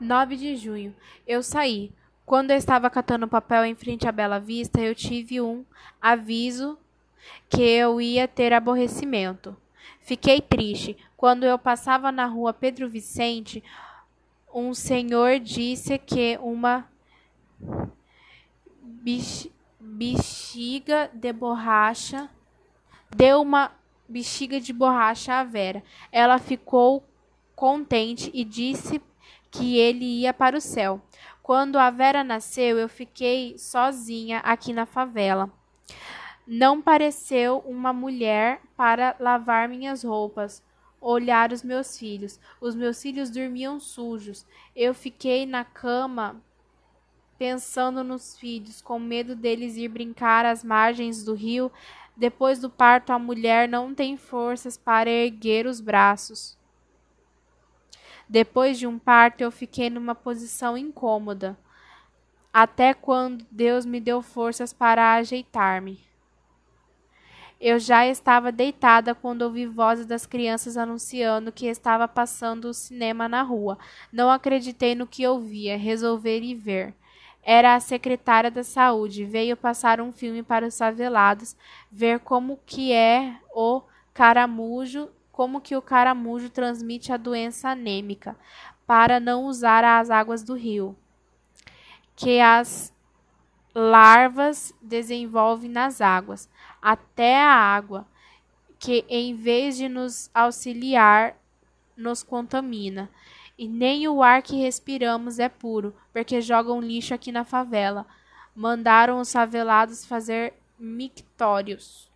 9 de junho. Eu saí. Quando eu estava catando papel em frente à Bela Vista, eu tive um aviso que eu ia ter aborrecimento. Fiquei triste. Quando eu passava na rua Pedro Vicente, um senhor disse que uma bexiga de borracha deu uma bexiga de borracha à Vera. Ela ficou contente e disse que ele ia para o céu. Quando a Vera nasceu, eu fiquei sozinha aqui na favela. Não pareceu uma mulher para lavar minhas roupas, olhar os meus filhos. Os meus filhos dormiam sujos. Eu fiquei na cama pensando nos filhos, com medo deles ir brincar às margens do rio. Depois do parto, a mulher não tem forças para erguer os braços. Depois de um parto, eu fiquei numa posição incômoda, até quando Deus me deu forças para ajeitar-me. Eu já estava deitada quando ouvi vozes das crianças anunciando que estava passando o cinema na rua. Não acreditei no que ouvia, resolvi ir ver. Era a secretária da saúde. Veio passar um filme para os favelados, ver como que é o caramujo como que o caramujo transmite a doença anêmica, para não usar as águas do rio, que as larvas desenvolvem nas águas, até a água, que em vez de nos auxiliar, nos contamina. E nem o ar que respiramos é puro, porque jogam lixo aqui na favela. Mandaram os favelados fazer mictórios.